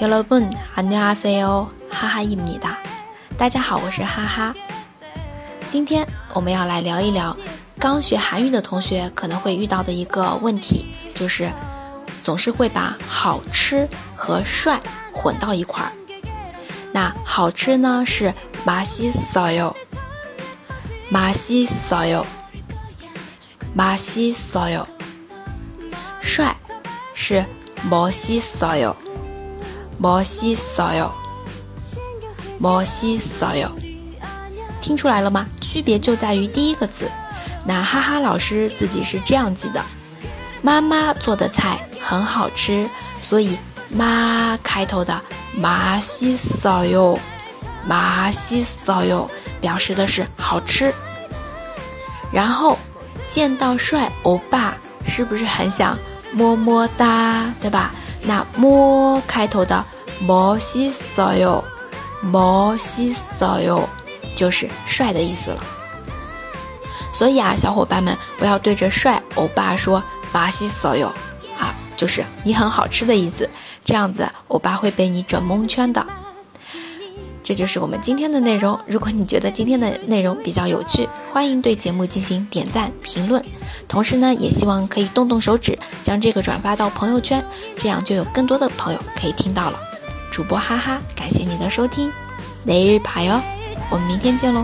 여러분안녕하세요哈哈입니다大家好，我是哈哈。今天我们要来聊一聊刚学韩语的同学可能会遇到的一个问题，就是总是会把好吃和帅混到一块儿。那好吃呢是맛있어 요， 맛있어 요， 맛있어 요。 帅是멋있어 요。 멋있어 요， 멋있어 요， 听出来了吗？区别就在于第一个字。那哈哈老师自己是这样记的：妈妈做的菜很好吃，所以妈开头的맛있어 요， 맛있어 요， 表示的是好吃。然后见到帅欧巴，是不是很想么么哒，对吧？ 那么开头的멋있어 요， 멋있어 요， 就是帅的意思了。所以啊，小伙伴们不要对着帅欧巴说맛있어 요， 啊，就是你很好吃的意思。这样子欧巴会被你整蒙圈的。 这就是我们今天的内容。如果你觉得今天的内容比较有趣，欢迎对节目进行点赞、评论。同时呢，也希望可以动动手指，将这个转发到朋友圈，这样就有更多的朋友可以听到了。主播哈哈，感谢你的收听，雷日牌哟，我们明天见喽。